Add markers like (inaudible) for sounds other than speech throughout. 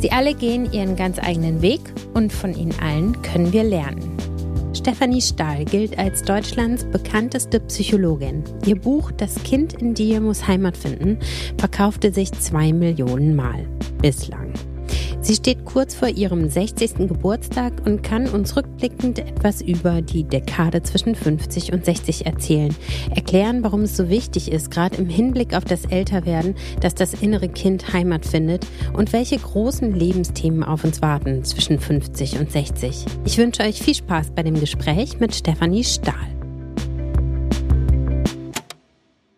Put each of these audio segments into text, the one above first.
Sie alle gehen ihren ganz eigenen Weg und von ihnen allen können wir lernen. Stefanie Stahl gilt als Deutschlands bekannteste Psychologin. Ihr Buch Das Kind in dir muss Heimat finden verkaufte sich zwei Millionen Mal. Bislang. Sie steht kurz vor ihrem 60. Geburtstag und kann uns rückblickend etwas über die Dekade zwischen 50 und 60 erzählen, erklären, warum es so wichtig ist, gerade im Hinblick auf das Älterwerden, dass das innere Kind Heimat findet und welche großen Lebensthemen auf uns warten zwischen 50 und 60. Ich wünsche euch viel Spaß bei dem Gespräch mit Stefanie Stahl.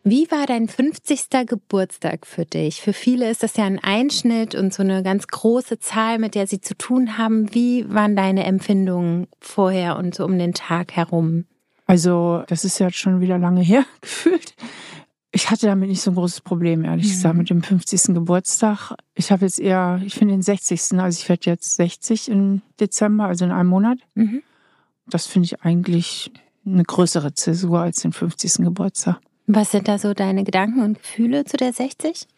Wie war dein 50. Geburtstag für dich? Für viele ist das ja ein Einschnitt und so eine ganz große Zahl, mit der sie zu tun haben. Wie waren deine Empfindungen vorher und so um den Tag herum? Also, das ist ja schon wieder lange her (laughs) gefühlt. Ich hatte damit nicht so ein großes Problem, ehrlich mhm. gesagt, mit dem 50. Geburtstag. Ich habe jetzt eher, ich finde den 60. Also ich werde jetzt 60 im Dezember, also in einem Monat. Mhm. Das finde ich eigentlich eine größere Zäsur als den 50. Geburtstag. Was sind da so deine Gedanken und Gefühle zu der 60?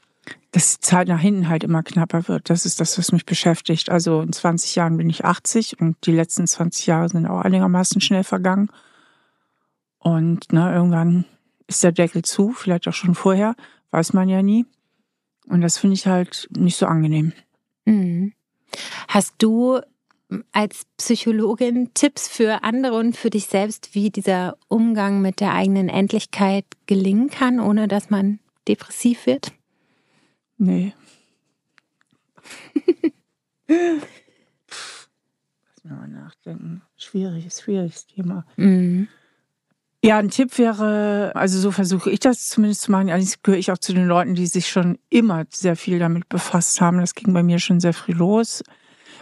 Dass die Zeit nach hinten halt immer knapper wird. Das ist das, was mich beschäftigt. Also in 20 Jahren bin ich 80 und die letzten 20 Jahre sind auch einigermaßen schnell vergangen. Und na, irgendwann ist der Deckel zu, vielleicht auch schon vorher, weiß man ja nie. Und das finde ich halt nicht so angenehm. Mhm. Hast du als Psychologin Tipps für andere und für dich selbst, wie dieser Umgang mit der eigenen Endlichkeit gelingen kann, ohne dass man depressiv wird? Nee. (laughs) Lass mal nachdenken. Schwieriges, schwieriges Thema. Mhm. Ja, ein Tipp wäre, also so versuche ich das zumindest zu machen. Allerdings gehöre ich auch zu den Leuten, die sich schon immer sehr viel damit befasst haben. Das ging bei mir schon sehr früh los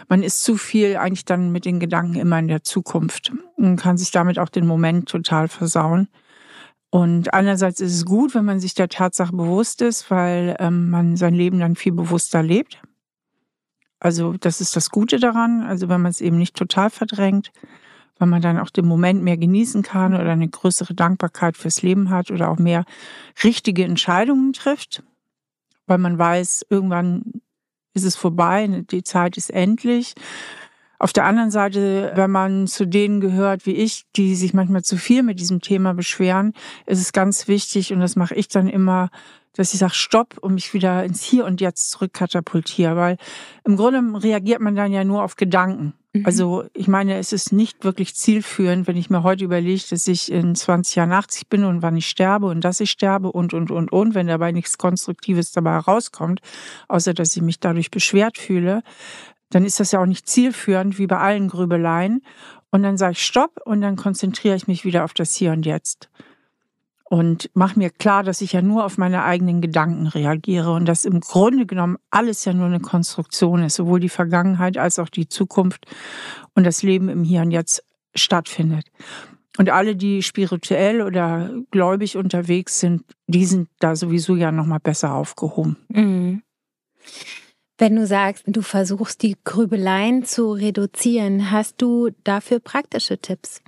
man ist zu viel eigentlich dann mit den Gedanken immer in der Zukunft und kann sich damit auch den Moment total versauen. Und einerseits ist es gut, wenn man sich der Tatsache bewusst ist, weil ähm, man sein Leben dann viel bewusster lebt. Also das ist das Gute daran, also wenn man es eben nicht total verdrängt, weil man dann auch den Moment mehr genießen kann oder eine größere Dankbarkeit fürs Leben hat oder auch mehr richtige Entscheidungen trifft, weil man weiß, irgendwann ist es vorbei, die Zeit ist endlich. Auf der anderen Seite, wenn man zu denen gehört wie ich, die sich manchmal zu viel mit diesem Thema beschweren, ist es ganz wichtig, und das mache ich dann immer, dass ich sage Stopp und mich wieder ins Hier und Jetzt zurückkatapultiere. Weil im Grunde reagiert man dann ja nur auf Gedanken. Mhm. Also ich meine, es ist nicht wirklich zielführend, wenn ich mir heute überlege, dass ich in 20 Jahren 80 bin und wann ich sterbe und dass ich sterbe und, und, und, und, wenn dabei nichts Konstruktives dabei herauskommt, außer dass ich mich dadurch beschwert fühle, dann ist das ja auch nicht zielführend, wie bei allen Grübeleien. Und dann sage ich Stopp und dann konzentriere ich mich wieder auf das Hier und Jetzt und mache mir klar, dass ich ja nur auf meine eigenen Gedanken reagiere und dass im Grunde genommen alles ja nur eine Konstruktion ist, sowohl die Vergangenheit als auch die Zukunft und das Leben im Hier und Jetzt stattfindet. Und alle, die spirituell oder gläubig unterwegs sind, die sind da sowieso ja noch mal besser aufgehoben. Mhm. Wenn du sagst, du versuchst die Grübeleien zu reduzieren, hast du dafür praktische Tipps?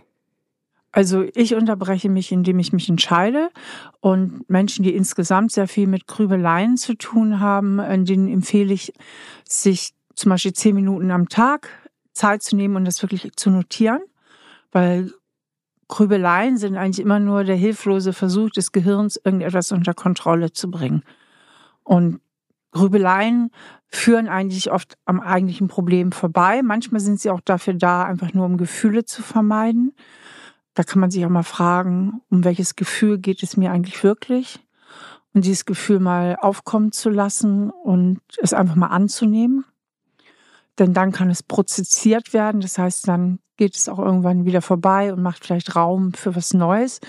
Also ich unterbreche mich, indem ich mich entscheide. Und Menschen, die insgesamt sehr viel mit Grübeleien zu tun haben, denen empfehle ich, sich zum Beispiel zehn Minuten am Tag Zeit zu nehmen und das wirklich zu notieren. Weil Grübeleien sind eigentlich immer nur der hilflose Versuch des Gehirns, irgendetwas unter Kontrolle zu bringen. Und Grübeleien führen eigentlich oft am eigentlichen Problem vorbei. Manchmal sind sie auch dafür da, einfach nur um Gefühle zu vermeiden. Da kann man sich auch mal fragen, um welches Gefühl geht es mir eigentlich wirklich? und dieses Gefühl mal aufkommen zu lassen und es einfach mal anzunehmen. Denn dann kann es prozessiert werden. Das heißt, dann geht es auch irgendwann wieder vorbei und macht vielleicht Raum für was Neues.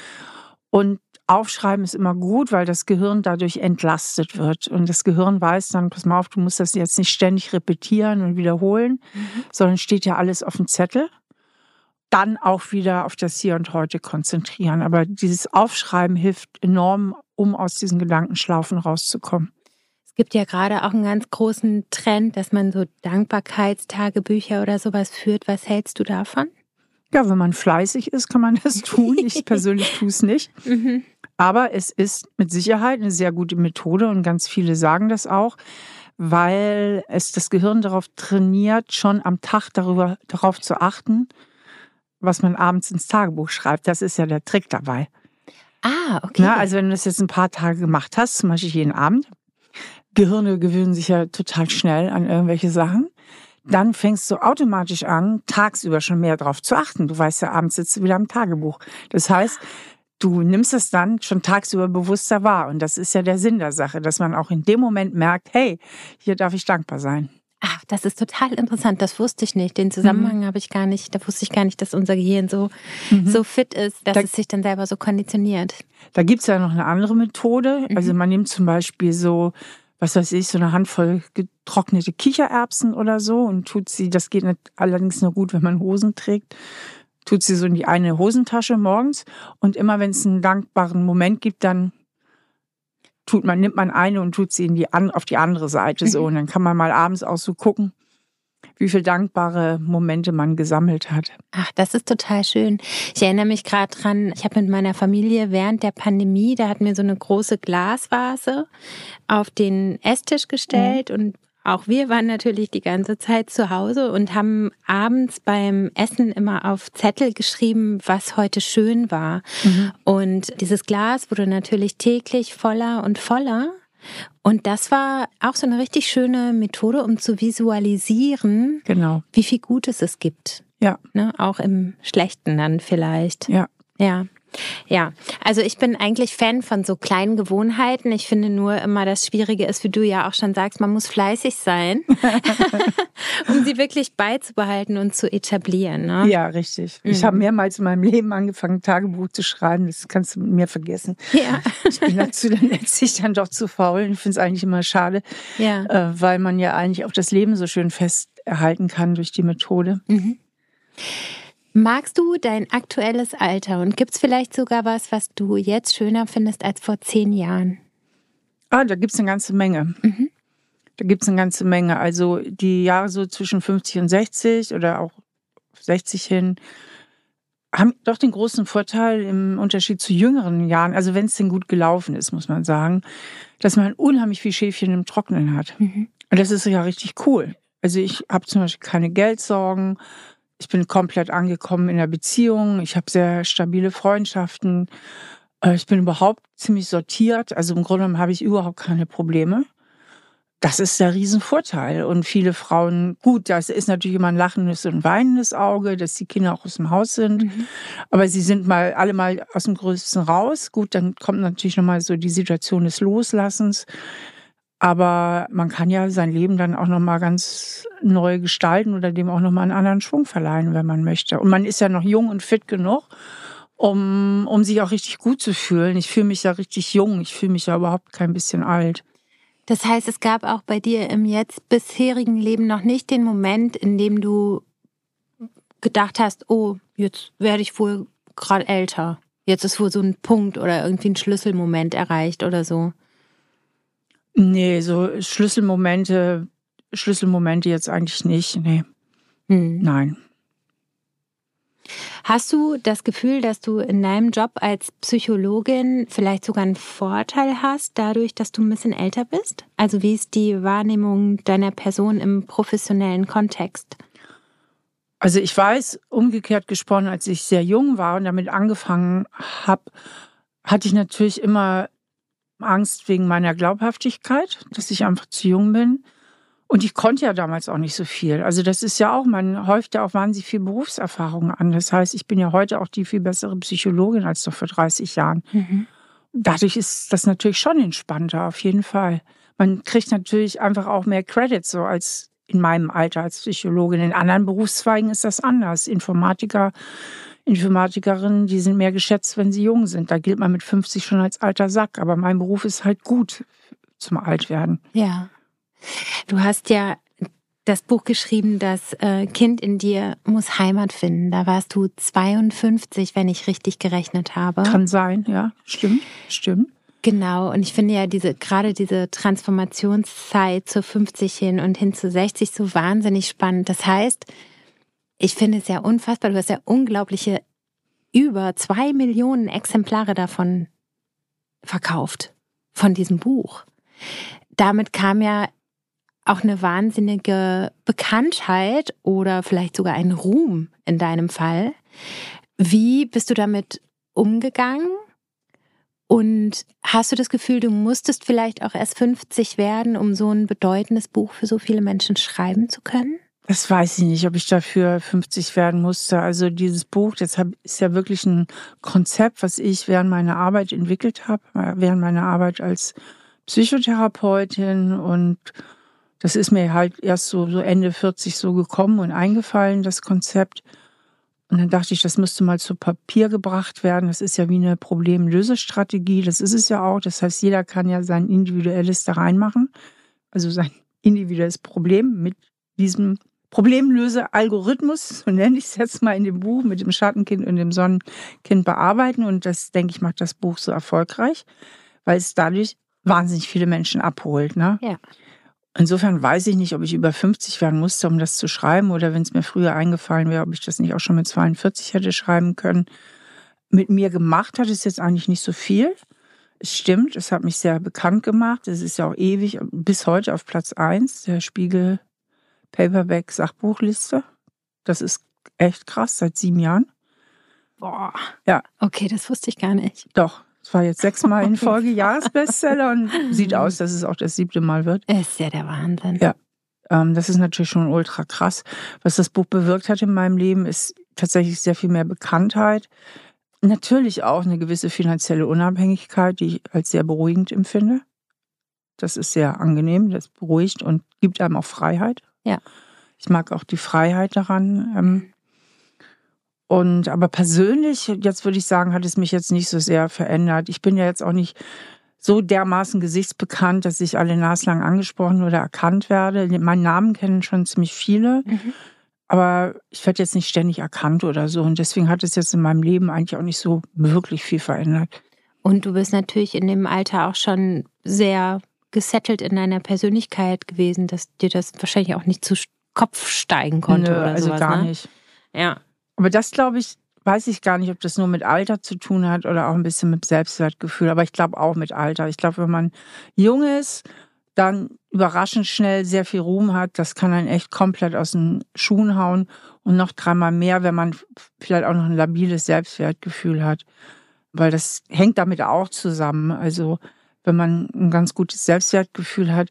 Und Aufschreiben ist immer gut, weil das Gehirn dadurch entlastet wird. Und das Gehirn weiß dann, pass mal auf, du musst das jetzt nicht ständig repetieren und wiederholen, mhm. sondern steht ja alles auf dem Zettel. Dann auch wieder auf das Hier und Heute konzentrieren. Aber dieses Aufschreiben hilft enorm, um aus diesen Gedankenschlaufen rauszukommen. Es gibt ja gerade auch einen ganz großen Trend, dass man so Dankbarkeitstagebücher oder sowas führt. Was hältst du davon? Ja, wenn man fleißig ist, kann man das tun. Ich (laughs) persönlich tue es nicht. Mhm. Aber es ist mit Sicherheit eine sehr gute Methode und ganz viele sagen das auch, weil es das Gehirn darauf trainiert, schon am Tag darüber, darauf zu achten, was man abends ins Tagebuch schreibt. Das ist ja der Trick dabei. Ah, okay. Na, also wenn du das jetzt ein paar Tage gemacht hast, zum Beispiel jeden Abend, Gehirne gewöhnen sich ja total schnell an irgendwelche Sachen. Dann fängst du automatisch an, tagsüber schon mehr darauf zu achten. Du weißt ja, abends sitzt du wieder am Tagebuch. Das heißt, du nimmst es dann schon tagsüber bewusster wahr. Und das ist ja der Sinn der Sache, dass man auch in dem Moment merkt, hey, hier darf ich dankbar sein. Ach, das ist total interessant. Das wusste ich nicht. Den Zusammenhang mhm. habe ich gar nicht. Da wusste ich gar nicht, dass unser Gehirn so, mhm. so fit ist, dass da, es sich dann selber so konditioniert. Da gibt's ja noch eine andere Methode. Mhm. Also man nimmt zum Beispiel so was weiß ich, so eine Handvoll getrocknete Kichererbsen oder so und tut sie, das geht nicht, allerdings nur gut, wenn man Hosen trägt, tut sie so in die eine Hosentasche morgens und immer wenn es einen dankbaren Moment gibt, dann tut man, nimmt man eine und tut sie in die, auf die andere Seite so (laughs) und dann kann man mal abends auch so gucken, wie viele dankbare Momente man gesammelt hat. Ach, das ist total schön. Ich erinnere mich gerade dran, ich habe mit meiner Familie während der Pandemie, da hatten wir so eine große Glasvase auf den Esstisch gestellt mhm. und auch wir waren natürlich die ganze Zeit zu Hause und haben abends beim Essen immer auf Zettel geschrieben, was heute schön war. Mhm. Und dieses Glas wurde natürlich täglich voller und voller. Und das war auch so eine richtig schöne Methode, um zu visualisieren, genau. wie viel Gutes es gibt. Ja. Ne? Auch im Schlechten dann vielleicht. Ja. Ja. Ja, also ich bin eigentlich Fan von so kleinen Gewohnheiten. Ich finde nur immer, das Schwierige ist, wie du ja auch schon sagst, man muss fleißig sein, (laughs) um sie wirklich beizubehalten und zu etablieren. Ne? Ja, richtig. Mhm. Ich habe mehrmals in meinem Leben angefangen, Tagebuch zu schreiben. Das kannst du mit mir vergessen. Ja. Ich bin dazu dann letztlich dann doch zu faul. Ich finde es eigentlich immer schade, ja. äh, weil man ja eigentlich auch das Leben so schön fest erhalten kann durch die Methode. Mhm. Magst du dein aktuelles Alter und gibt es vielleicht sogar was, was du jetzt schöner findest als vor zehn Jahren? Ah, da gibt es eine ganze Menge. Mhm. Da gibt es eine ganze Menge. Also die Jahre so zwischen 50 und 60 oder auch 60 hin haben doch den großen Vorteil im Unterschied zu jüngeren Jahren, also wenn es denn gut gelaufen ist, muss man sagen, dass man unheimlich viel Schäfchen im Trocknen hat. Mhm. Und das ist ja richtig cool. Also ich habe zum Beispiel keine Geldsorgen, ich bin komplett angekommen in der Beziehung. Ich habe sehr stabile Freundschaften. Äh, ich bin überhaupt ziemlich sortiert. Also im Grunde genommen habe ich überhaupt keine Probleme. Das ist der Riesenvorteil. Und viele Frauen, gut, das ist natürlich immer ein lachendes und weinendes Auge, dass die Kinder auch aus dem Haus sind. Mhm. Aber sie sind mal alle mal aus dem Größten raus. Gut, dann kommt natürlich nochmal so die Situation des Loslassens. Aber man kann ja sein Leben dann auch nochmal ganz neu gestalten oder dem auch nochmal einen anderen Schwung verleihen, wenn man möchte. Und man ist ja noch jung und fit genug, um, um sich auch richtig gut zu fühlen. Ich fühle mich ja richtig jung. Ich fühle mich ja überhaupt kein bisschen alt. Das heißt, es gab auch bei dir im jetzt bisherigen Leben noch nicht den Moment, in dem du gedacht hast, oh, jetzt werde ich wohl gerade älter. Jetzt ist wohl so ein Punkt oder irgendwie ein Schlüsselmoment erreicht oder so. Nee, so Schlüsselmomente, Schlüsselmomente jetzt eigentlich nicht. Nee. Hm. Nein. Hast du das Gefühl, dass du in deinem Job als Psychologin vielleicht sogar einen Vorteil hast, dadurch, dass du ein bisschen älter bist? Also wie ist die Wahrnehmung deiner Person im professionellen Kontext? Also ich weiß, umgekehrt gesprochen, als ich sehr jung war und damit angefangen habe, hatte ich natürlich immer Angst wegen meiner Glaubhaftigkeit, dass ich einfach zu jung bin. Und ich konnte ja damals auch nicht so viel. Also das ist ja auch, man häuft ja auch wahnsinnig viel Berufserfahrung an. Das heißt, ich bin ja heute auch die viel bessere Psychologin als noch vor 30 Jahren. Mhm. dadurch ist das natürlich schon entspannter, auf jeden Fall. Man kriegt natürlich einfach auch mehr Credit, so als in meinem Alter als Psychologin. In anderen Berufszweigen ist das anders. Informatiker, Informatikerinnen, die sind mehr geschätzt, wenn sie jung sind. Da gilt man mit 50 schon als alter Sack. Aber mein Beruf ist halt gut zum Altwerden. Ja. Du hast ja das Buch geschrieben, das äh, Kind in dir muss Heimat finden. Da warst du 52, wenn ich richtig gerechnet habe. Kann sein, ja, stimmt, stimmt. Genau, und ich finde ja diese, gerade diese Transformationszeit zu 50 hin und hin zu 60 so wahnsinnig spannend. Das heißt, ich finde es ja unfassbar, du hast ja unglaubliche über zwei Millionen Exemplare davon verkauft, von diesem Buch. Damit kam ja auch eine wahnsinnige Bekanntheit oder vielleicht sogar ein Ruhm in deinem Fall. Wie bist du damit umgegangen? Und hast du das Gefühl, du musstest vielleicht auch erst 50 werden, um so ein bedeutendes Buch für so viele Menschen schreiben zu können? Das weiß ich nicht, ob ich dafür 50 werden musste. Also dieses Buch, das ist ja wirklich ein Konzept, was ich während meiner Arbeit entwickelt habe, während meiner Arbeit als Psychotherapeutin. Und das ist mir halt erst so, so Ende 40 so gekommen und eingefallen, das Konzept. Und dann dachte ich, das müsste mal zu Papier gebracht werden. Das ist ja wie eine Problemlösestrategie. Das ist es ja auch. Das heißt, jeder kann ja sein individuelles da reinmachen. Also sein (laughs) individuelles Problem mit diesem Problemlöse-Algorithmus, so nenne ich es jetzt mal in dem Buch, mit dem Schattenkind und dem Sonnenkind bearbeiten. Und das, denke ich, macht das Buch so erfolgreich, weil es dadurch wahnsinnig viele Menschen abholt. Ne? Ja. Insofern weiß ich nicht, ob ich über 50 werden musste, um das zu schreiben, oder wenn es mir früher eingefallen wäre, ob ich das nicht auch schon mit 42 hätte schreiben können. Mit mir gemacht hat es jetzt eigentlich nicht so viel. Es stimmt, es hat mich sehr bekannt gemacht. Es ist ja auch ewig, bis heute auf Platz 1 der Spiegel Paperback Sachbuchliste. Das ist echt krass, seit sieben Jahren. Boah. Ja. Okay, das wusste ich gar nicht. Doch, es war jetzt sechsmal in (laughs) Folge Jahresbestseller und sieht aus, dass es auch das siebte Mal wird. Ist ja der Wahnsinn. Ja. Ähm, das ist natürlich schon ultra krass. Was das Buch bewirkt hat in meinem Leben, ist tatsächlich sehr viel mehr Bekanntheit. Natürlich auch eine gewisse finanzielle Unabhängigkeit, die ich als sehr beruhigend empfinde. Das ist sehr angenehm, das beruhigt und gibt einem auch Freiheit. Ja. Ich mag auch die Freiheit daran. Ähm, und aber persönlich, jetzt würde ich sagen, hat es mich jetzt nicht so sehr verändert. Ich bin ja jetzt auch nicht so dermaßen gesichtsbekannt, dass ich alle naslang angesprochen oder erkannt werde. Meinen Namen kennen schon ziemlich viele. Mhm. Aber ich werde jetzt nicht ständig erkannt oder so. Und deswegen hat es jetzt in meinem Leben eigentlich auch nicht so wirklich viel verändert. Und du bist natürlich in dem Alter auch schon sehr gesettelt in deiner Persönlichkeit gewesen, dass dir das wahrscheinlich auch nicht zu Kopf steigen konnte Nö, oder also sowas. gar ne? nicht. Ja. Aber das glaube ich, weiß ich gar nicht, ob das nur mit Alter zu tun hat oder auch ein bisschen mit Selbstwertgefühl. Aber ich glaube auch mit Alter. Ich glaube, wenn man jung ist, dann überraschend schnell sehr viel Ruhm hat, das kann einen echt komplett aus den Schuhen hauen und noch dreimal mehr, wenn man vielleicht auch noch ein labiles Selbstwertgefühl hat. Weil das hängt damit auch zusammen. Also wenn man ein ganz gutes Selbstwertgefühl hat,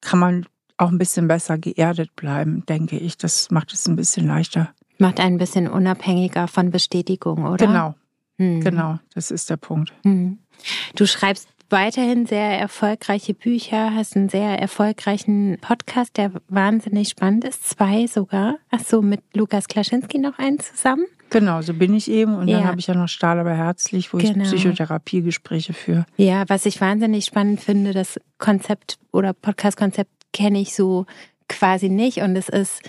kann man auch ein bisschen besser geerdet bleiben, denke ich. Das macht es ein bisschen leichter. Macht einen ein bisschen unabhängiger von Bestätigung, oder? Genau. Hm. Genau, das ist der Punkt. Hm. Du schreibst weiterhin sehr erfolgreiche Bücher, hast einen sehr erfolgreichen Podcast, der wahnsinnig spannend ist. Zwei sogar. Ach so, mit Lukas Klaschinski noch einen zusammen? Genau, so bin ich eben. Und ja. dann habe ich ja noch Stahl aber herzlich, wo genau. ich Psychotherapiegespräche führe. Ja, was ich wahnsinnig spannend finde, das Konzept oder Podcast-Konzept kenne ich so quasi nicht. Und es ist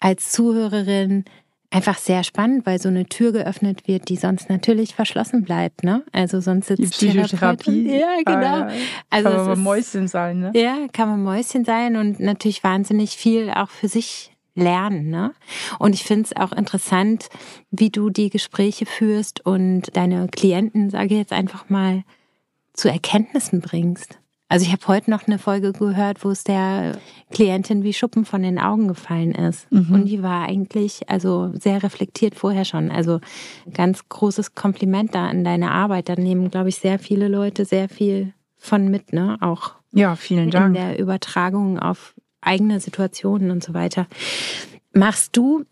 als Zuhörerin einfach sehr spannend, weil so eine Tür geöffnet wird, die sonst natürlich verschlossen bleibt, ne? Also sonst sitzt die Psychotherapie. Ja, genau. Ah, ja. Also kann man ist, Mäuschen sein, ne? Ja, kann man Mäuschen sein und natürlich wahnsinnig viel auch für sich lernen, ne? Und ich finde es auch interessant, wie du die Gespräche führst und deine Klienten, sage ich jetzt einfach mal, zu Erkenntnissen bringst. Also ich habe heute noch eine Folge gehört, wo es der Klientin wie Schuppen von den Augen gefallen ist. Mhm. Und die war eigentlich also sehr reflektiert vorher schon. Also ganz großes Kompliment da an deine Arbeit. Da nehmen, glaube ich, sehr viele Leute sehr viel von mit, ne? Auch ja, vielen Dank. in der Übertragung auf eigene Situationen und so weiter. Machst du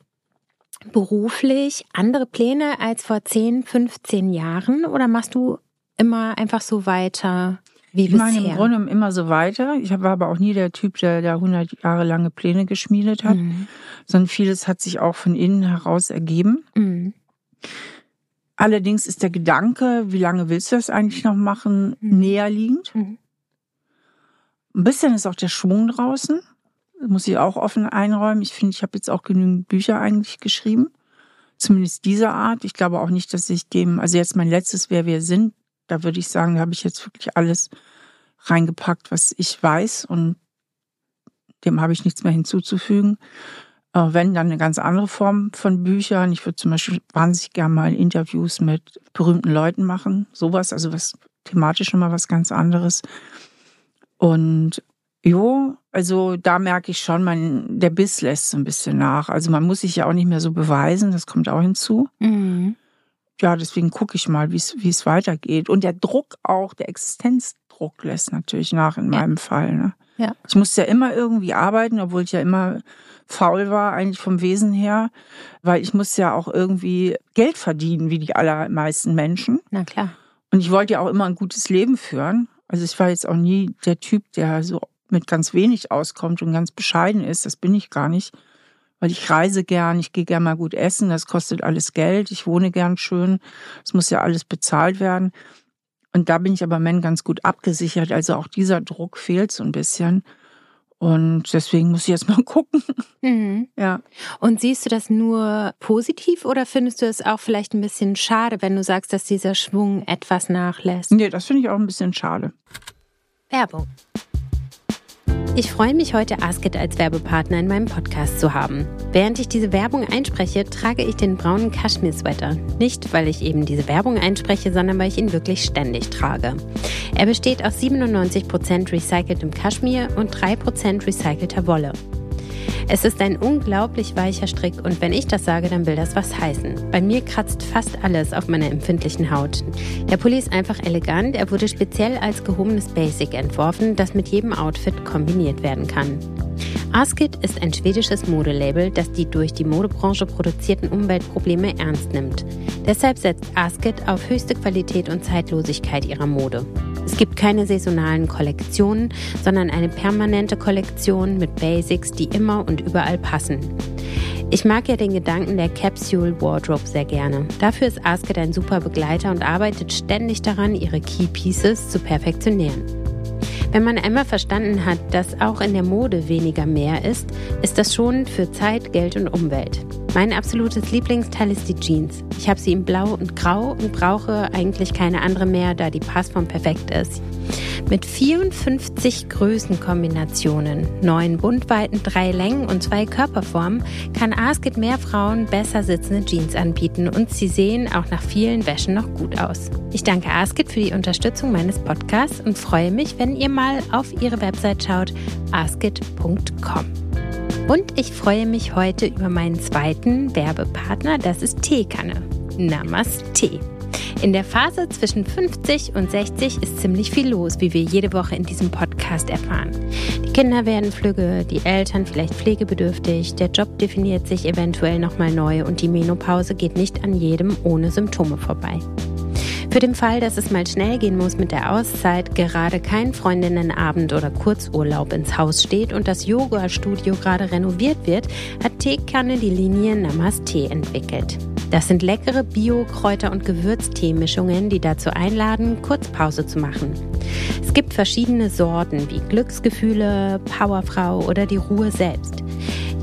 beruflich andere Pläne als vor 10, 15 Jahren oder machst du immer einfach so weiter wie ich bisher? meine im Grunde immer so weiter. Ich war aber auch nie der Typ, der da 100 Jahre lange Pläne geschmiedet hat, mhm. sondern vieles hat sich auch von innen heraus ergeben. Mhm. Allerdings ist der Gedanke, wie lange willst du das eigentlich noch machen, mhm. näher liegend. Mhm. Ein bisschen ist auch der Schwung draußen. Muss ich auch offen einräumen. Ich finde, ich habe jetzt auch genügend Bücher eigentlich geschrieben. Zumindest dieser Art. Ich glaube auch nicht, dass ich dem, also jetzt mein letztes Wer wir sind, da würde ich sagen, da habe ich jetzt wirklich alles reingepackt, was ich weiß und dem habe ich nichts mehr hinzuzufügen. Äh, wenn dann eine ganz andere Form von Büchern. Ich würde zum Beispiel wahnsinnig gerne mal Interviews mit berühmten Leuten machen. Sowas, also was thematisch nochmal was ganz anderes. Und jo, also da merke ich schon, mein, der Biss lässt so ein bisschen nach. Also man muss sich ja auch nicht mehr so beweisen, das kommt auch hinzu. Mhm ja, deswegen gucke ich mal, wie es weitergeht. Und der Druck auch, der Existenzdruck lässt natürlich nach in ja. meinem Fall. Ne? Ja. Ich musste ja immer irgendwie arbeiten, obwohl ich ja immer faul war, eigentlich vom Wesen her, weil ich musste ja auch irgendwie Geld verdienen, wie die allermeisten Menschen. Na klar. Und ich wollte ja auch immer ein gutes Leben führen. Also ich war jetzt auch nie der Typ, der so mit ganz wenig auskommt und ganz bescheiden ist. Das bin ich gar nicht weil ich reise gern, ich gehe gern mal gut essen, das kostet alles Geld, ich wohne gern schön, es muss ja alles bezahlt werden. Und da bin ich aber Men ganz gut abgesichert, also auch dieser Druck fehlt so ein bisschen. Und deswegen muss ich jetzt mal (laughs) gucken. Mhm. Ja. Und siehst du das nur positiv oder findest du es auch vielleicht ein bisschen schade, wenn du sagst, dass dieser Schwung etwas nachlässt? Nee, das finde ich auch ein bisschen schade. Werbung. Ich freue mich heute Asket als Werbepartner in meinem Podcast zu haben. Während ich diese Werbung einspreche, trage ich den braunen Kaschmir-Sweater. Nicht, weil ich eben diese Werbung einspreche, sondern weil ich ihn wirklich ständig trage. Er besteht aus 97% recyceltem Kaschmir und 3% recycelter Wolle. Es ist ein unglaublich weicher Strick und wenn ich das sage, dann will das was heißen. Bei mir kratzt fast alles auf meiner empfindlichen Haut. Der Pulli ist einfach elegant. Er wurde speziell als gehobenes Basic entworfen, das mit jedem Outfit kombiniert werden kann. Askit ist ein schwedisches Modelabel, das die durch die Modebranche produzierten Umweltprobleme ernst nimmt. Deshalb setzt Askit auf höchste Qualität und Zeitlosigkeit ihrer Mode. Es gibt keine saisonalen Kollektionen, sondern eine permanente Kollektion mit Basics, die immer und überall passen. Ich mag ja den Gedanken der Capsule Wardrobe sehr gerne. Dafür ist Asked ein super Begleiter und arbeitet ständig daran, ihre Key Pieces zu perfektionieren. Wenn man einmal verstanden hat, dass auch in der Mode weniger mehr ist, ist das schon für Zeit, Geld und Umwelt. Mein absolutes Lieblingsteil ist die Jeans. Ich habe sie in Blau und Grau und brauche eigentlich keine andere mehr, da die Passform perfekt ist. Mit 54 Größenkombinationen, neun Buntweiten, drei Längen und zwei Körperformen kann Asket mehr Frauen besser sitzende Jeans anbieten und sie sehen auch nach vielen Wäschen noch gut aus. Ich danke Asket für die Unterstützung meines Podcasts und freue mich, wenn ihr mal auf ihre Website schaut, asket.com. Und ich freue mich heute über meinen zweiten Werbepartner, das ist Teekanne. Namaste. In der Phase zwischen 50 und 60 ist ziemlich viel los, wie wir jede Woche in diesem Podcast erfahren. Die Kinder werden flügge, die Eltern vielleicht pflegebedürftig, der Job definiert sich eventuell nochmal neu und die Menopause geht nicht an jedem ohne Symptome vorbei. Für den Fall, dass es mal schnell gehen muss mit der Auszeit, gerade kein Freundinnenabend oder Kurzurlaub ins Haus steht und das Yoga-Studio gerade renoviert wird, hat Teekanne die Linie Namaste entwickelt. Das sind leckere Bio-Kräuter- und Gewürzteemischungen, die dazu einladen, kurz Pause zu machen. Es gibt verschiedene Sorten wie Glücksgefühle, Powerfrau oder die Ruhe selbst.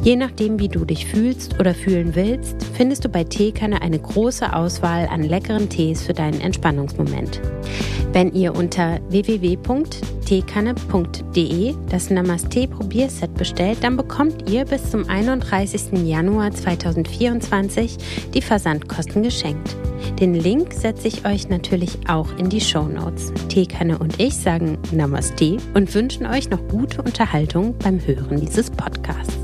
Je nachdem, wie du dich fühlst oder fühlen willst, findest du bei Teekanne eine große Auswahl an leckeren Tees für deinen Entspannungsmoment. Wenn ihr unter www.teekanne.de das Namaste Probierset bestellt, dann bekommt ihr bis zum 31. Januar 2024 die Versandkosten geschenkt. Den Link setze ich euch natürlich auch in die Show Notes. Teekanne und ich sagen Namaste und wünschen euch noch gute Unterhaltung beim Hören dieses Podcasts.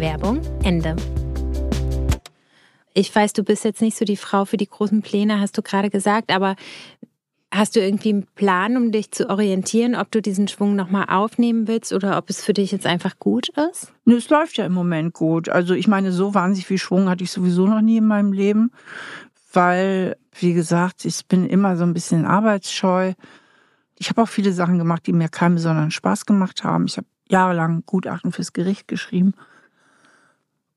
Werbung Ende. Ich weiß, du bist jetzt nicht so die Frau für die großen Pläne, hast du gerade gesagt, aber hast du irgendwie einen Plan, um dich zu orientieren, ob du diesen Schwung nochmal aufnehmen willst oder ob es für dich jetzt einfach gut ist? Es läuft ja im Moment gut. Also ich meine, so wahnsinnig viel Schwung hatte ich sowieso noch nie in meinem Leben. weil, wie gesagt, ich bin immer so ein bisschen arbeitsscheu. Ich habe auch viele Sachen gemacht, die mir keinen besonderen Spaß gemacht haben. Ich habe jahrelang Gutachten fürs Gericht geschrieben.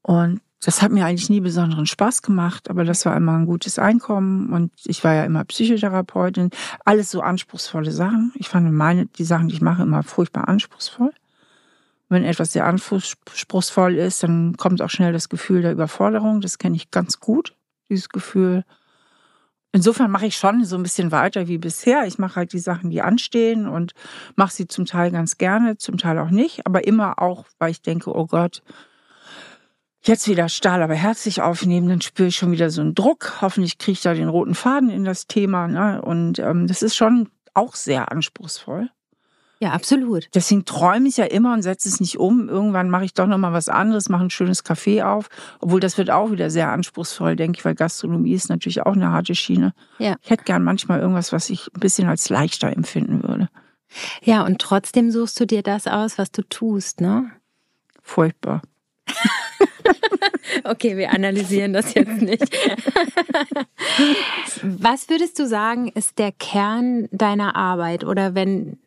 Und das hat mir eigentlich nie besonderen Spaß gemacht, aber das war immer ein gutes Einkommen und ich war ja immer Psychotherapeutin. Alles so anspruchsvolle Sachen. Ich fand meine, die Sachen, die ich mache, immer furchtbar anspruchsvoll. Wenn etwas sehr anspruchsvoll ist, dann kommt auch schnell das Gefühl der Überforderung. Das kenne ich ganz gut, dieses Gefühl. Insofern mache ich schon so ein bisschen weiter wie bisher. Ich mache halt die Sachen, die anstehen und mache sie zum Teil ganz gerne, zum Teil auch nicht, aber immer auch, weil ich denke, oh Gott, jetzt wieder Stahl aber herzlich aufnehmen, dann spüre ich schon wieder so einen Druck. Hoffentlich kriege ich da den roten Faden in das Thema. Ne? Und ähm, das ist schon auch sehr anspruchsvoll. Ja, absolut. Deswegen träume ich ja immer und setze es nicht um. Irgendwann mache ich doch noch mal was anderes, mache ein schönes Café auf. Obwohl das wird auch wieder sehr anspruchsvoll, denke ich, weil Gastronomie ist natürlich auch eine harte Schiene. Ja. Ich hätte gern manchmal irgendwas, was ich ein bisschen als leichter empfinden würde. Ja, und trotzdem suchst du dir das aus, was du tust, ne? Furchtbar. (laughs) okay, wir analysieren das jetzt nicht. Was würdest du sagen, ist der Kern deiner Arbeit? Oder wenn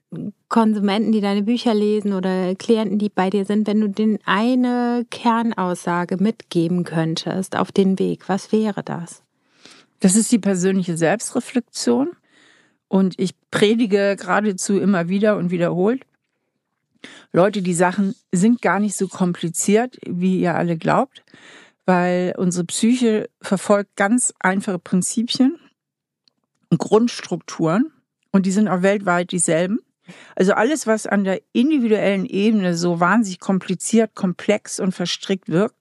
Konsumenten, die deine Bücher lesen oder Klienten, die bei dir sind, wenn du denen eine Kernaussage mitgeben könntest auf den Weg, was wäre das? Das ist die persönliche Selbstreflexion. Und ich predige geradezu immer wieder und wiederholt. Leute, die Sachen sind gar nicht so kompliziert, wie ihr alle glaubt, weil unsere Psyche verfolgt ganz einfache Prinzipien und Grundstrukturen und die sind auch weltweit dieselben. Also alles, was an der individuellen Ebene so wahnsinnig kompliziert, komplex und verstrickt wirkt,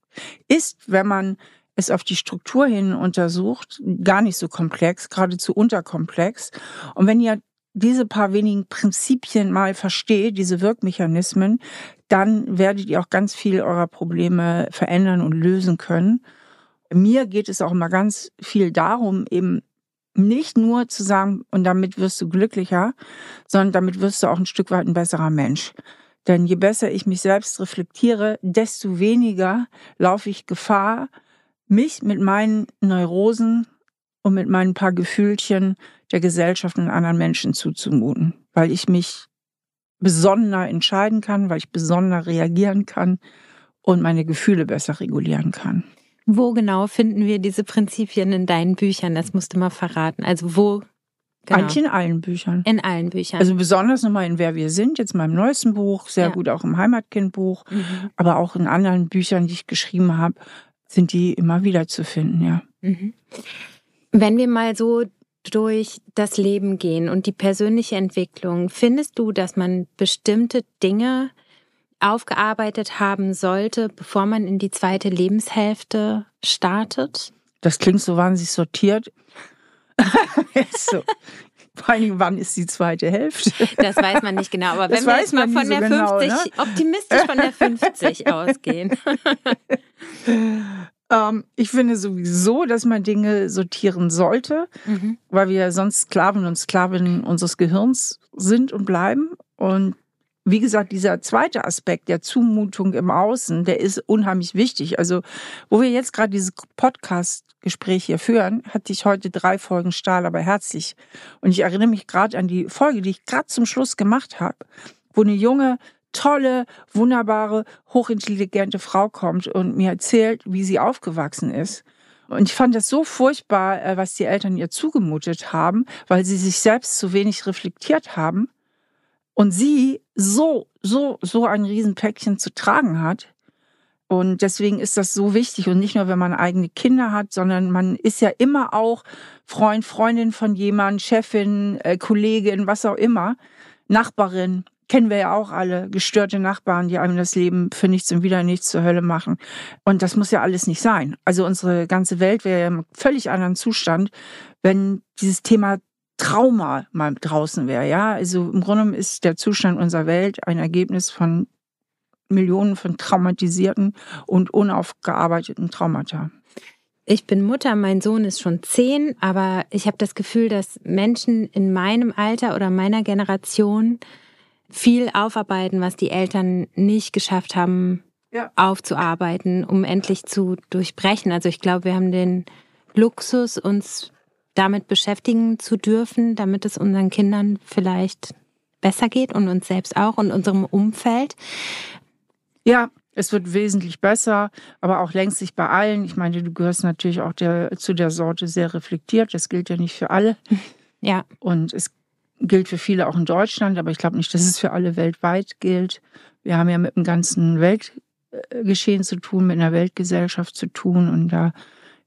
ist, wenn man es auf die Struktur hin untersucht, gar nicht so komplex, geradezu unterkomplex. Und wenn ihr diese paar wenigen Prinzipien mal versteht, diese Wirkmechanismen, dann werdet ihr auch ganz viel eurer Probleme verändern und lösen können. Mir geht es auch immer ganz viel darum, eben nicht nur zu sagen, und damit wirst du glücklicher, sondern damit wirst du auch ein Stück weit ein besserer Mensch. Denn je besser ich mich selbst reflektiere, desto weniger laufe ich Gefahr, mich mit meinen Neurosen und mit meinen paar Gefühlchen der Gesellschaft und anderen Menschen zuzumuten, weil ich mich besonder entscheiden kann, weil ich besonder reagieren kann und meine Gefühle besser regulieren kann. Wo genau finden wir diese Prinzipien in deinen Büchern? Das musst du mal verraten. Also wo? Genau. Eigentlich in allen Büchern. In allen Büchern. Also besonders nochmal in Wer wir sind, jetzt meinem neuesten Buch, sehr ja. gut auch im Heimatkindbuch, mhm. aber auch in anderen Büchern, die ich geschrieben habe, sind die immer wieder zu finden, ja. Mhm. Wenn wir mal so durch das Leben gehen und die persönliche Entwicklung, findest du, dass man bestimmte Dinge aufgearbeitet haben sollte, bevor man in die zweite Lebenshälfte startet? Das klingt so wahnsinnig sortiert. (laughs) so. Vor Dingen, wann ist die zweite Hälfte? Das weiß man nicht genau, aber wenn wir jetzt mal von der so 50, genau, ne? optimistisch von der 50 (laughs) ausgehen. (laughs) Ähm, ich finde sowieso, dass man Dinge sortieren sollte, mhm. weil wir sonst Sklaven und Sklavinnen unseres Gehirns sind und bleiben. Und wie gesagt, dieser zweite Aspekt der Zumutung im Außen, der ist unheimlich wichtig. Also, wo wir jetzt gerade dieses Podcast-Gespräch hier führen, hatte ich heute drei Folgen Stahl, aber herzlich. Und ich erinnere mich gerade an die Folge, die ich gerade zum Schluss gemacht habe, wo eine junge tolle, wunderbare, hochintelligente Frau kommt und mir erzählt, wie sie aufgewachsen ist. Und ich fand das so furchtbar, äh, was die Eltern ihr zugemutet haben, weil sie sich selbst zu wenig reflektiert haben und sie so, so, so ein Riesenpäckchen zu tragen hat. Und deswegen ist das so wichtig und nicht nur, wenn man eigene Kinder hat, sondern man ist ja immer auch Freund, Freundin von jemand, Chefin, äh, Kollegin, was auch immer, Nachbarin kennen wir ja auch alle, gestörte Nachbarn, die einem das Leben für nichts und wieder nichts zur Hölle machen. Und das muss ja alles nicht sein. Also unsere ganze Welt wäre ja im völlig anderen Zustand, wenn dieses Thema Trauma mal draußen wäre. Ja, also im Grunde ist der Zustand unserer Welt ein Ergebnis von Millionen von traumatisierten und unaufgearbeiteten Traumata. Ich bin Mutter, mein Sohn ist schon zehn, aber ich habe das Gefühl, dass Menschen in meinem Alter oder meiner Generation viel aufarbeiten, was die Eltern nicht geschafft haben ja. aufzuarbeiten, um endlich zu durchbrechen. Also ich glaube, wir haben den Luxus, uns damit beschäftigen zu dürfen, damit es unseren Kindern vielleicht besser geht und uns selbst auch und unserem Umfeld. Ja, es wird wesentlich besser, aber auch längst nicht bei allen. Ich meine, du gehörst natürlich auch der, zu der Sorte sehr reflektiert. Das gilt ja nicht für alle. (laughs) Ja. Und es gilt für viele auch in Deutschland, aber ich glaube nicht, dass es für alle weltweit gilt. Wir haben ja mit dem ganzen Weltgeschehen zu tun, mit einer Weltgesellschaft zu tun und da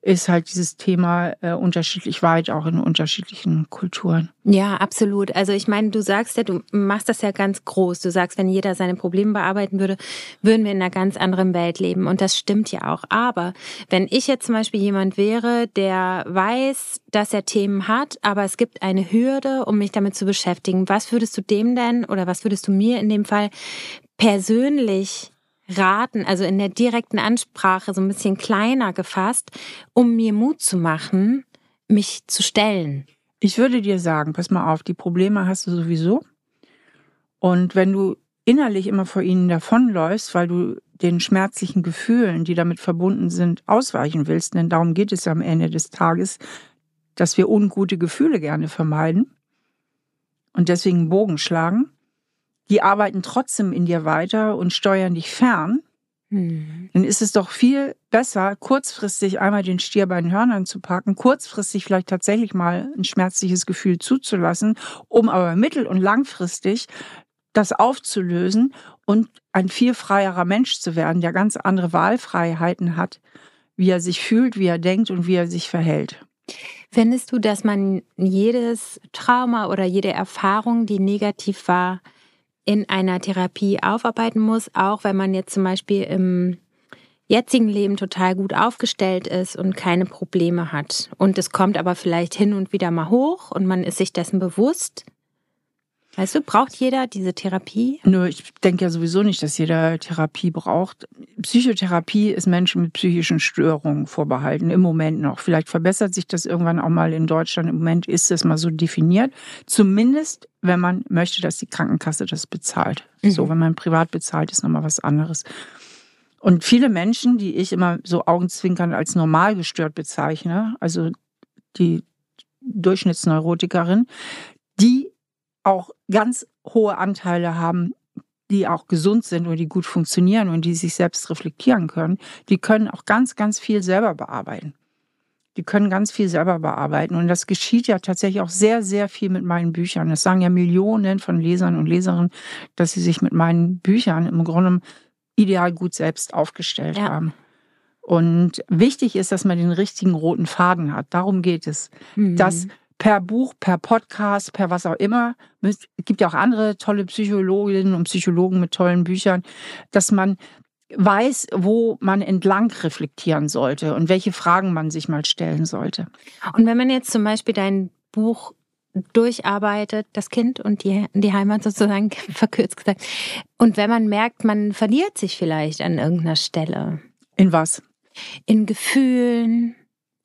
ist halt dieses Thema äh, unterschiedlich weit, auch in unterschiedlichen Kulturen. Ja, absolut. Also ich meine, du sagst ja, du machst das ja ganz groß. Du sagst, wenn jeder seine Probleme bearbeiten würde, würden wir in einer ganz anderen Welt leben. Und das stimmt ja auch. Aber wenn ich jetzt zum Beispiel jemand wäre, der weiß, dass er Themen hat, aber es gibt eine Hürde, um mich damit zu beschäftigen, was würdest du dem denn oder was würdest du mir in dem Fall persönlich raten, also in der direkten Ansprache so ein bisschen kleiner gefasst, um mir Mut zu machen, mich zu stellen? Ich würde dir sagen, pass mal auf, die Probleme hast du sowieso. Und wenn du innerlich immer vor ihnen davonläufst, weil du den schmerzlichen Gefühlen, die damit verbunden sind, ausweichen willst, denn darum geht es am Ende des Tages, dass wir ungute Gefühle gerne vermeiden und deswegen Bogen schlagen, die arbeiten trotzdem in dir weiter und steuern dich fern, hm. dann ist es doch viel besser, kurzfristig einmal den Stier bei den Hörnern zu packen, kurzfristig vielleicht tatsächlich mal ein schmerzliches Gefühl zuzulassen, um aber mittel- und langfristig das aufzulösen und ein viel freierer Mensch zu werden, der ganz andere Wahlfreiheiten hat, wie er sich fühlt, wie er denkt und wie er sich verhält. Findest du, dass man jedes Trauma oder jede Erfahrung, die negativ war, in einer Therapie aufarbeiten muss, auch wenn man jetzt zum Beispiel im jetzigen Leben total gut aufgestellt ist und keine Probleme hat. Und es kommt aber vielleicht hin und wieder mal hoch und man ist sich dessen bewusst. Weißt du, braucht jeder diese Therapie? Nur, ich denke ja sowieso nicht, dass jeder Therapie braucht. Psychotherapie ist Menschen mit psychischen Störungen vorbehalten, im Moment noch. Vielleicht verbessert sich das irgendwann auch mal in Deutschland. Im Moment ist es mal so definiert. Zumindest, wenn man möchte, dass die Krankenkasse das bezahlt. Mhm. So, wenn man privat bezahlt, ist nochmal was anderes. Und viele Menschen, die ich immer so augenzwinkernd als normal gestört bezeichne, also die Durchschnittsneurotikerin, die auch ganz hohe Anteile haben, die auch gesund sind und die gut funktionieren und die sich selbst reflektieren können, die können auch ganz, ganz viel selber bearbeiten. Die können ganz viel selber bearbeiten. Und das geschieht ja tatsächlich auch sehr, sehr viel mit meinen Büchern. Das sagen ja Millionen von Lesern und Leserinnen, dass sie sich mit meinen Büchern im Grunde ideal gut selbst aufgestellt ja. haben. Und wichtig ist, dass man den richtigen roten Faden hat. Darum geht es. Mhm. Dass per Buch, per Podcast, per was auch immer. Es gibt ja auch andere tolle Psychologinnen und Psychologen mit tollen Büchern, dass man weiß, wo man entlang reflektieren sollte und welche Fragen man sich mal stellen sollte. Und wenn man jetzt zum Beispiel dein Buch durcharbeitet, das Kind und die, die Heimat sozusagen, (laughs) verkürzt gesagt, und wenn man merkt, man verliert sich vielleicht an irgendeiner Stelle. In was? In Gefühlen,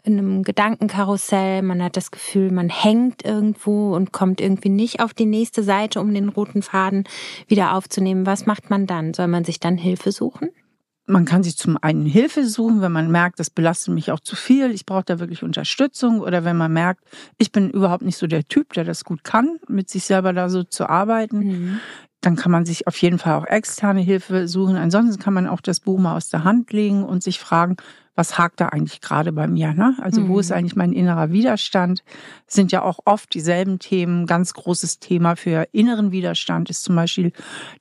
in einem Gedankenkarussell, man hat das Gefühl, man hängt irgendwo und kommt irgendwie nicht auf die nächste Seite, um den roten Faden wieder aufzunehmen. Was macht man dann? Soll man sich dann Hilfe suchen? Man kann sich zum einen Hilfe suchen, wenn man merkt, das belastet mich auch zu viel, ich brauche da wirklich Unterstützung oder wenn man merkt, ich bin überhaupt nicht so der Typ, der das gut kann, mit sich selber da so zu arbeiten. Mhm. Dann kann man sich auf jeden Fall auch externe Hilfe suchen. Ansonsten kann man auch das Buch mal aus der Hand legen und sich fragen, was hakt da eigentlich gerade bei mir? Ne? Also mhm. wo ist mhm. eigentlich mein innerer Widerstand? sind ja auch oft dieselben Themen. Ganz großes Thema für inneren Widerstand ist zum Beispiel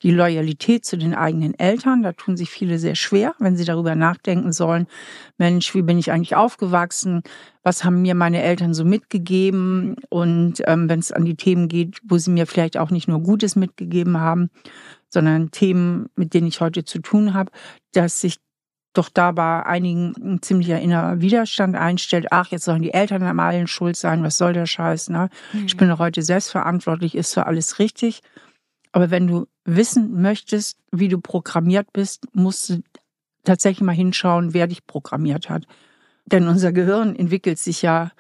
die Loyalität zu den eigenen Eltern. Da tun sich viele sehr schwer, wenn sie darüber nachdenken sollen. Mensch, wie bin ich eigentlich aufgewachsen? Was haben mir meine Eltern so mitgegeben? Und ähm, wenn es an die Themen geht, wo sie mir vielleicht auch nicht nur Gutes mitgegeben haben, sondern Themen, mit denen ich heute zu tun habe, dass sich doch da bei einigen ein ziemlicher innerer Widerstand einstellt, ach, jetzt sollen die Eltern am allen schuld sein, was soll der Scheiß, ne? Mhm. Ich bin doch heute selbstverantwortlich, ist für alles richtig. Aber wenn du wissen möchtest, wie du programmiert bist, musst du tatsächlich mal hinschauen, wer dich programmiert hat. Denn unser Gehirn entwickelt sich ja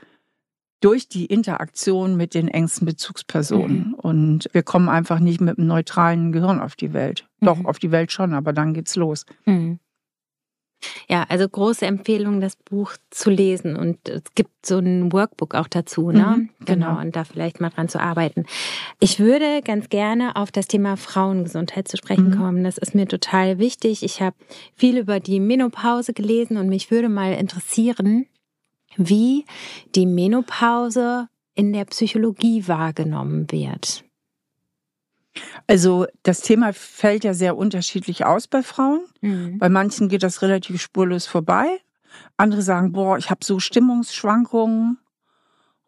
durch die Interaktion mit den engsten Bezugspersonen. Mhm. Und wir kommen einfach nicht mit einem neutralen Gehirn auf die Welt. Doch, mhm. auf die Welt schon, aber dann geht's los. Mhm. Ja, also große Empfehlung, das Buch zu lesen. Und es gibt so ein Workbook auch dazu, ne? Mhm, genau. genau. Und da vielleicht mal dran zu arbeiten. Ich würde ganz gerne auf das Thema Frauengesundheit zu sprechen mhm. kommen. Das ist mir total wichtig. Ich habe viel über die Menopause gelesen und mich würde mal interessieren, wie die Menopause in der Psychologie wahrgenommen wird. Also das Thema fällt ja sehr unterschiedlich aus bei Frauen. Mhm. Bei manchen geht das relativ spurlos vorbei. Andere sagen, boah, ich habe so Stimmungsschwankungen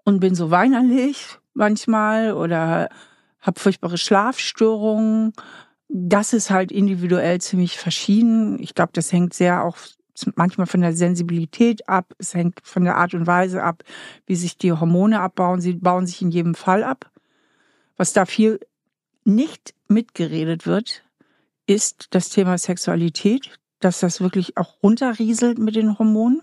und bin so weinerlich manchmal oder habe furchtbare Schlafstörungen. Das ist halt individuell ziemlich verschieden. Ich glaube, das hängt sehr auch manchmal von der Sensibilität ab. Es hängt von der Art und Weise ab, wie sich die Hormone abbauen. Sie bauen sich in jedem Fall ab. Was da viel nicht mitgeredet wird, ist das Thema Sexualität, dass das wirklich auch runterrieselt mit den Hormonen.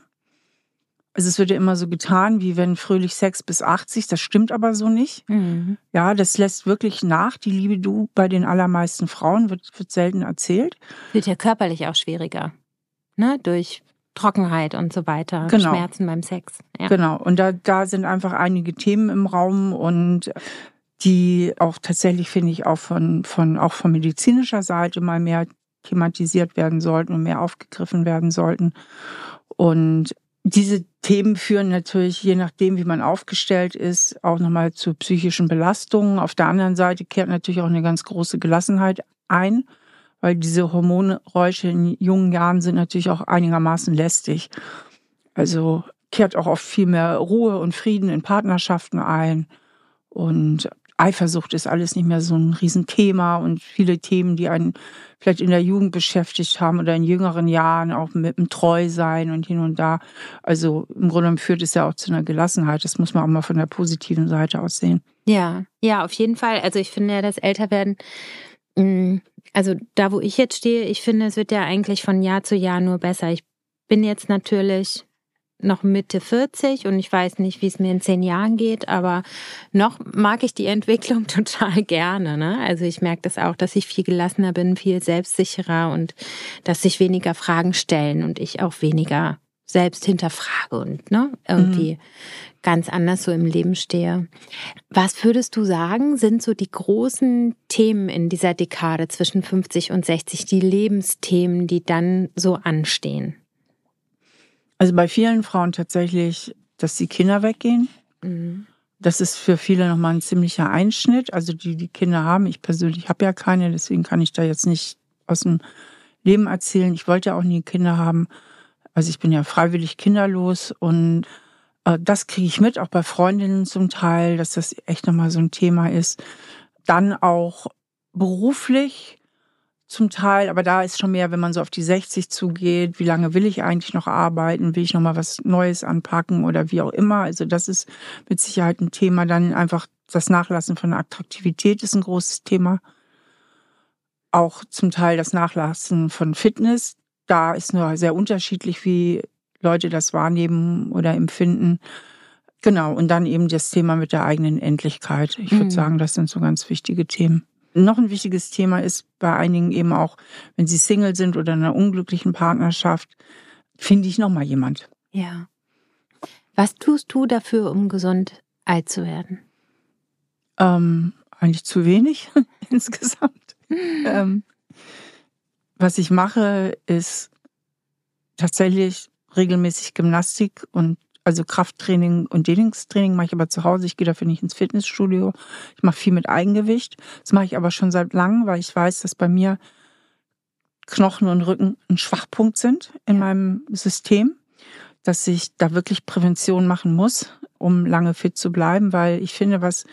Also es wird ja immer so getan, wie wenn fröhlich Sex bis 80, das stimmt aber so nicht. Mhm. Ja, das lässt wirklich nach. Die Liebe du bei den allermeisten Frauen wird, wird selten erzählt. Wird ja körperlich auch schwieriger, ne? Durch Trockenheit und so weiter, genau. Schmerzen beim Sex. Ja. Genau, und da, da sind einfach einige Themen im Raum und die auch tatsächlich, finde ich, auch von, von, auch von medizinischer Seite mal mehr thematisiert werden sollten und mehr aufgegriffen werden sollten. Und diese Themen führen natürlich, je nachdem, wie man aufgestellt ist, auch nochmal zu psychischen Belastungen. Auf der anderen Seite kehrt natürlich auch eine ganz große Gelassenheit ein, weil diese Hormonräusche in jungen Jahren sind natürlich auch einigermaßen lästig. Also kehrt auch oft viel mehr Ruhe und Frieden in Partnerschaften ein. Und Eifersucht ist alles nicht mehr so ein Riesenthema und viele Themen, die einen vielleicht in der Jugend beschäftigt haben oder in jüngeren Jahren auch mit dem Treusein und hin und da. Also im Grunde führt es ja auch zu einer Gelassenheit. Das muss man auch mal von der positiven Seite aus sehen. Ja, ja, auf jeden Fall. Also ich finde ja, das Älterwerden, mm, also da, wo ich jetzt stehe, ich finde, es wird ja eigentlich von Jahr zu Jahr nur besser. Ich bin jetzt natürlich noch Mitte 40 und ich weiß nicht, wie es mir in zehn Jahren geht, aber noch mag ich die Entwicklung (laughs) total gerne. Ne? Also ich merke das auch, dass ich viel gelassener bin, viel selbstsicherer und dass sich weniger Fragen stellen und ich auch weniger selbst hinterfrage und ne, irgendwie mhm. ganz anders so im Leben stehe. Was würdest du sagen, sind so die großen Themen in dieser Dekade zwischen 50 und 60, die Lebensthemen, die dann so anstehen? Also bei vielen Frauen tatsächlich, dass die Kinder weggehen. Mhm. Das ist für viele nochmal ein ziemlicher Einschnitt. Also die, die Kinder haben, ich persönlich habe ja keine, deswegen kann ich da jetzt nicht aus dem Leben erzählen. Ich wollte auch nie Kinder haben. Also ich bin ja freiwillig kinderlos und äh, das kriege ich mit, auch bei Freundinnen zum Teil, dass das echt nochmal so ein Thema ist. Dann auch beruflich zum Teil, aber da ist schon mehr, wenn man so auf die 60 zugeht, wie lange will ich eigentlich noch arbeiten, will ich noch mal was Neues anpacken oder wie auch immer. Also das ist mit Sicherheit ein Thema. Dann einfach das Nachlassen von Attraktivität ist ein großes Thema. Auch zum Teil das Nachlassen von Fitness. Da ist nur sehr unterschiedlich, wie Leute das wahrnehmen oder empfinden. Genau, und dann eben das Thema mit der eigenen Endlichkeit. Ich würde mhm. sagen, das sind so ganz wichtige Themen. Noch ein wichtiges Thema ist bei einigen eben auch, wenn sie Single sind oder in einer unglücklichen Partnerschaft, finde ich nochmal jemand. Ja. Was tust du dafür, um gesund alt zu werden? Ähm, eigentlich zu wenig (laughs) insgesamt. (laughs) ähm, was ich mache, ist tatsächlich regelmäßig Gymnastik und also Krafttraining und Dehnungstraining mache ich aber zu Hause. Ich gehe dafür nicht ins Fitnessstudio. Ich mache viel mit Eigengewicht. Das mache ich aber schon seit langem, weil ich weiß, dass bei mir Knochen und Rücken ein Schwachpunkt sind in ja. meinem System, dass ich da wirklich Prävention machen muss, um lange fit zu bleiben, weil ich finde, was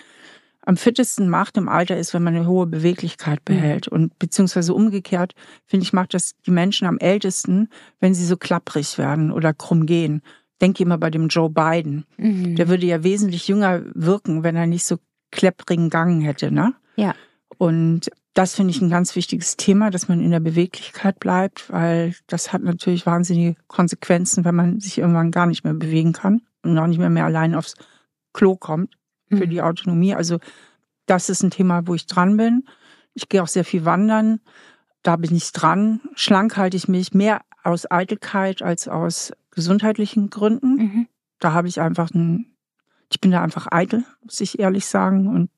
am fittesten macht im Alter ist, wenn man eine hohe Beweglichkeit mhm. behält. Mhm. Und beziehungsweise umgekehrt, finde ich, macht das die Menschen am ältesten, wenn sie so klapprig werden oder krumm gehen denke immer bei dem Joe Biden. Mhm. Der würde ja wesentlich jünger wirken, wenn er nicht so klepprigen Gang hätte, ne? Ja. Und das finde ich ein ganz wichtiges Thema, dass man in der Beweglichkeit bleibt, weil das hat natürlich wahnsinnige Konsequenzen, wenn man sich irgendwann gar nicht mehr bewegen kann und auch nicht mehr, mehr allein aufs Klo kommt für mhm. die Autonomie. Also das ist ein Thema, wo ich dran bin. Ich gehe auch sehr viel wandern. Da bin ich dran. Schlank halte ich mich mehr aus Eitelkeit als aus gesundheitlichen Gründen. Mhm. Da habe ich einfach ein, ich bin da einfach eitel, muss ich ehrlich sagen. Und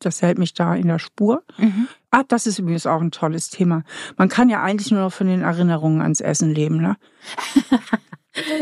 das hält mich da in der Spur. Mhm. Ah, das ist übrigens auch ein tolles Thema. Man kann ja eigentlich nur noch von den Erinnerungen ans Essen leben, ne? (laughs)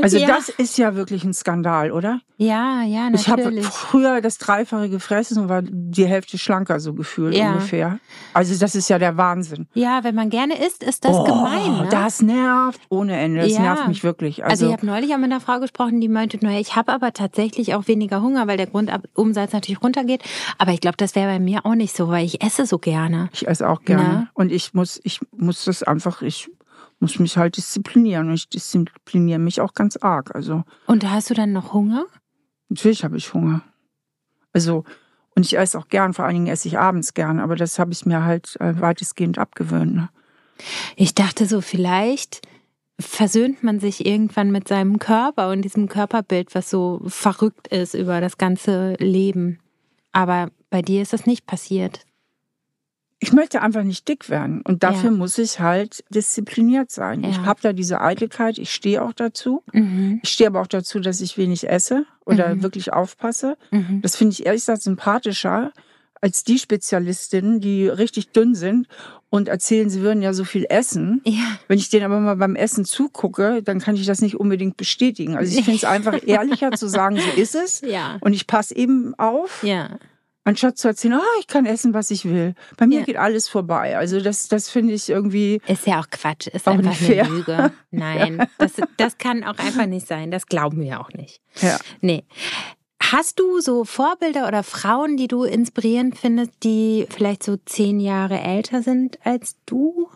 Also ja. das ist ja wirklich ein Skandal, oder? Ja, ja, natürlich. Ich habe früher das Dreifache gefressen und war die Hälfte schlanker so gefühlt ja. ungefähr. Also das ist ja der Wahnsinn. Ja, wenn man gerne isst, ist das oh, gemein. Ne? Das nervt ohne Ende. Das ja. nervt mich wirklich. Also, also ich habe neulich auch mit einer Frau gesprochen, die meinte, naja, ich habe aber tatsächlich auch weniger Hunger, weil der Grundumsatz natürlich runtergeht. Aber ich glaube, das wäre bei mir auch nicht so, weil ich esse so gerne. Ich esse auch gerne. Ne? Und ich muss, ich muss das einfach, ich muss mich halt disziplinieren und ich diszipliniere mich auch ganz arg. Also und hast du dann noch Hunger? Natürlich habe ich Hunger. Also und ich esse auch gern, vor allen Dingen esse ich abends gern, aber das habe ich mir halt äh, weitestgehend abgewöhnt. Ne? Ich dachte so, vielleicht versöhnt man sich irgendwann mit seinem Körper und diesem Körperbild, was so verrückt ist über das ganze Leben. Aber bei dir ist das nicht passiert ich möchte einfach nicht dick werden. Und dafür ja. muss ich halt diszipliniert sein. Ja. Ich habe da diese Eitelkeit, ich stehe auch dazu. Mhm. Ich stehe aber auch dazu, dass ich wenig esse oder mhm. wirklich aufpasse. Mhm. Das finde ich ehrlich gesagt sympathischer als die Spezialistinnen, die richtig dünn sind und erzählen, sie würden ja so viel essen. Ja. Wenn ich denen aber mal beim Essen zugucke, dann kann ich das nicht unbedingt bestätigen. Also ich finde es einfach ehrlicher zu sagen, so (laughs) ist es. Ja. Und ich passe eben auf. Ja anstatt zu erzählen, oh, ich kann essen, was ich will. Bei mir ja. geht alles vorbei. Also das, das finde ich irgendwie. Ist ja auch Quatsch, ist auch einfach eine Lüge. (laughs) Nein, ja. das, das kann auch einfach nicht sein. Das glauben wir auch nicht. Ja. Nee. Hast du so Vorbilder oder Frauen, die du inspirierend findest, die vielleicht so zehn Jahre älter sind als du?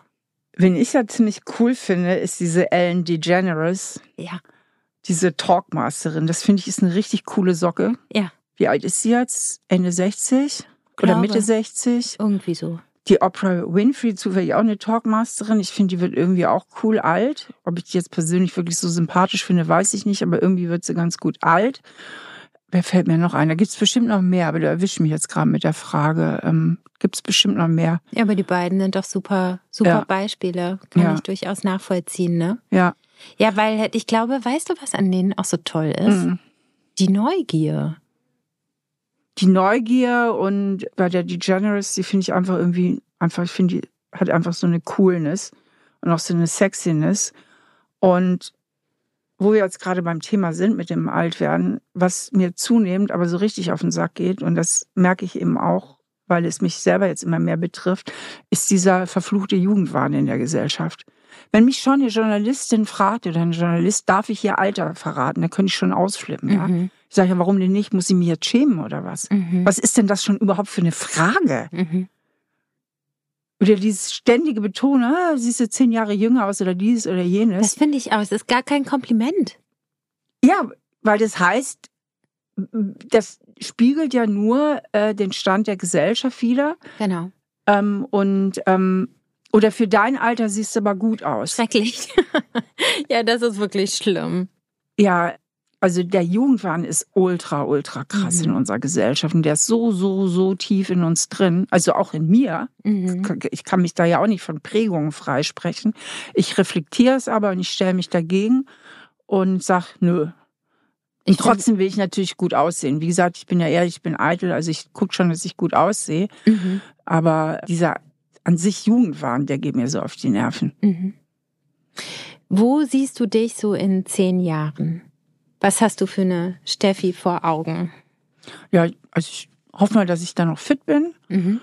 Wen ich ja ziemlich cool finde, ist diese Ellen DeGeneres. Ja. Diese Talkmasterin. Das finde ich ist eine richtig coole Socke. Ja wie alt ist sie jetzt? Ende 60 Glaube. oder Mitte 60? Irgendwie so. Die Oprah Winfrey, zufällig auch eine Talkmasterin. Ich finde, die wird irgendwie auch cool alt. Ob ich die jetzt persönlich wirklich so sympathisch finde, weiß ich nicht, aber irgendwie wird sie ganz gut alt. Wer fällt mir noch ein? Da gibt es bestimmt noch mehr, aber du erwischst mich jetzt gerade mit der Frage. Ähm, gibt es bestimmt noch mehr? Ja, aber die beiden sind doch super, super ja. Beispiele. Kann ja. ich durchaus nachvollziehen, ne? Ja. Ja, weil ich glaube, weißt du, was an denen auch so toll ist? Mhm. Die Neugier die Neugier und bei der Degeneres, die finde ich einfach irgendwie, einfach, ich finde, die hat einfach so eine Coolness und auch so eine Sexiness. Und wo wir jetzt gerade beim Thema sind mit dem Altwerden, was mir zunehmend aber so richtig auf den Sack geht, und das merke ich eben auch, weil es mich selber jetzt immer mehr betrifft, ist dieser verfluchte Jugendwahn in der Gesellschaft. Wenn mich schon eine Journalistin fragt oder ein Journalist, darf ich ihr Alter verraten, dann könnte ich schon ausflippen. Ja? Mhm. Ich sage ja, warum denn nicht? Muss sie mich jetzt schämen oder was? Mhm. Was ist denn das schon überhaupt für eine Frage? Mhm. Oder dieses ständige Betonen, ah, siehst du zehn Jahre jünger aus oder dies oder jenes. Das finde ich auch. Es ist gar kein Kompliment. Ja, weil das heißt, das spiegelt ja nur äh, den Stand der Gesellschaft wieder. Genau. Ähm, und ähm, oder für dein Alter siehst du aber gut aus. Schrecklich. (laughs) ja, das ist wirklich schlimm. Ja, also der Jugendwahn ist ultra, ultra krass mhm. in unserer Gesellschaft und der ist so, so, so tief in uns drin. Also auch in mir. Mhm. Ich kann mich da ja auch nicht von Prägungen freisprechen. Ich reflektiere es aber und ich stelle mich dagegen und sag, nö. Und trotzdem will ich natürlich gut aussehen. Wie gesagt, ich bin ja ehrlich, ich bin eitel, also ich gucke schon, dass ich gut aussehe. Mhm. Aber dieser an sich Jugendwahn, der geht mir so auf die Nerven. Mhm. Wo siehst du dich so in zehn Jahren? Was hast du für eine Steffi vor Augen? Ja, also ich hoffe mal, dass ich da noch fit bin. Mhm.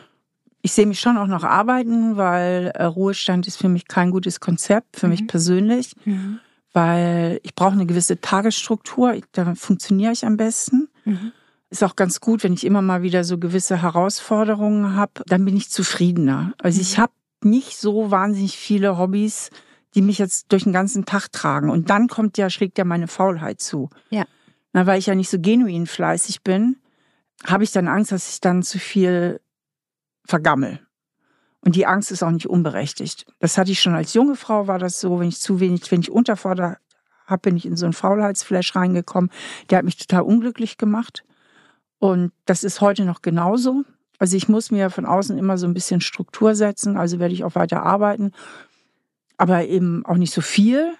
Ich sehe mich schon auch noch arbeiten, weil äh, Ruhestand ist für mich kein gutes Konzept, für mhm. mich persönlich, mhm. weil ich brauche eine gewisse Tagesstruktur, da funktioniere ich am besten. Mhm. Ist auch ganz gut, wenn ich immer mal wieder so gewisse Herausforderungen habe, dann bin ich zufriedener. Also ich mhm. habe nicht so wahnsinnig viele Hobbys, die mich jetzt durch den ganzen Tag tragen. Und dann kommt ja, schlägt ja meine Faulheit zu. Ja. Na, weil ich ja nicht so genuin fleißig bin, habe ich dann Angst, dass ich dann zu viel vergammel. Und die Angst ist auch nicht unberechtigt. Das hatte ich schon als junge Frau, war das so, wenn ich zu wenig, wenn ich unterfordert habe, bin ich in so einen Faulheitsflash reingekommen. Der hat mich total unglücklich gemacht. Und das ist heute noch genauso. Also ich muss mir von außen immer so ein bisschen Struktur setzen, also werde ich auch weiter arbeiten. aber eben auch nicht so viel.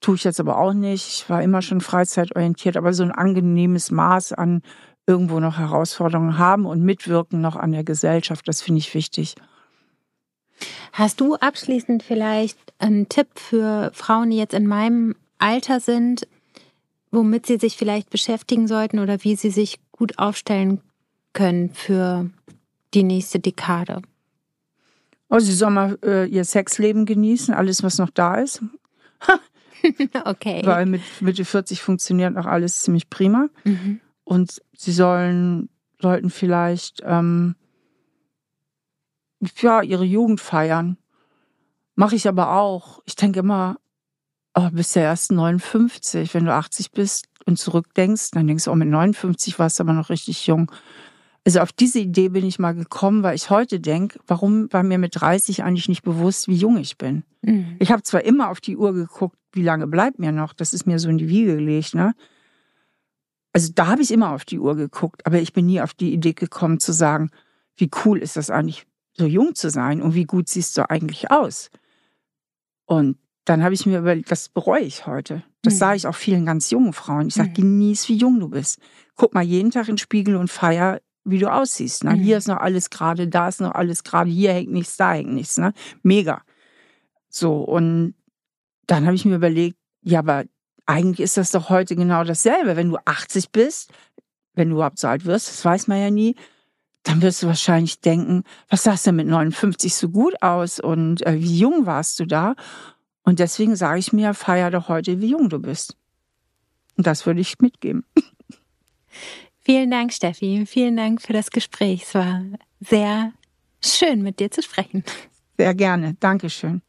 Tue ich jetzt aber auch nicht. Ich war immer schon freizeitorientiert, aber so ein angenehmes Maß an irgendwo noch Herausforderungen haben und mitwirken noch an der Gesellschaft, das finde ich wichtig. Hast du abschließend vielleicht einen Tipp für Frauen, die jetzt in meinem Alter sind, womit sie sich vielleicht beschäftigen sollten oder wie sie sich gut aufstellen können für die nächste Dekade? Oh, sie soll mal äh, ihr Sexleben genießen, alles, was noch da ist. (laughs) okay. Weil mit Mitte 40 funktioniert auch alles ziemlich prima. Mhm. Und sie sollen, sollten vielleicht ähm, ja, ihre Jugend feiern. Mache ich aber auch. Ich denke immer, oh, bist ja erst 59. Wenn du 80 bist und zurückdenkst, dann denkst du, oh, mit 59 warst du aber noch richtig jung. Also auf diese Idee bin ich mal gekommen, weil ich heute denke, warum war mir mit 30 eigentlich nicht bewusst, wie jung ich bin? Mhm. Ich habe zwar immer auf die Uhr geguckt, wie lange bleibt mir noch? Das ist mir so in die Wiege gelegt, ne? Also da habe ich immer auf die Uhr geguckt, aber ich bin nie auf die Idee gekommen zu sagen, wie cool ist das eigentlich, so jung zu sein und wie gut siehst du eigentlich aus? Und dann habe ich mir überlegt, das bereue ich heute. Das mhm. sage ich auch vielen ganz jungen Frauen. Ich sage, mhm. genieß, wie jung du bist. Guck mal jeden Tag in den Spiegel und feier, wie du aussiehst. Ne? Mhm. Hier ist noch alles gerade, da ist noch alles gerade, hier hängt nichts, da hängt nichts. Ne? Mega. So, und dann habe ich mir überlegt, ja, aber eigentlich ist das doch heute genau dasselbe. Wenn du 80 bist, wenn du überhaupt so alt wirst, das weiß man ja nie, dann wirst du wahrscheinlich denken, was sahst du mit 59 so gut aus und äh, wie jung warst du da? Und deswegen sage ich mir, feier doch heute, wie jung du bist. Und das würde ich mitgeben. (laughs) Vielen Dank, Steffi. Vielen Dank für das Gespräch. Es war sehr schön, mit dir zu sprechen. Sehr gerne. Dankeschön.